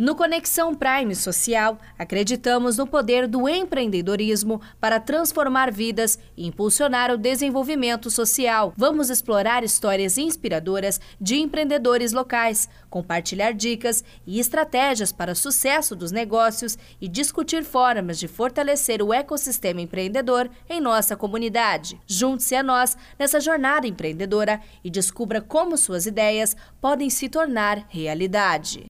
No Conexão Prime Social, acreditamos no poder do empreendedorismo para transformar vidas e impulsionar o desenvolvimento social. Vamos explorar histórias inspiradoras de empreendedores locais, compartilhar dicas e estratégias para o sucesso dos negócios e discutir formas de fortalecer o ecossistema empreendedor em nossa comunidade. Junte-se a nós nessa jornada empreendedora e descubra como suas ideias podem se tornar realidade.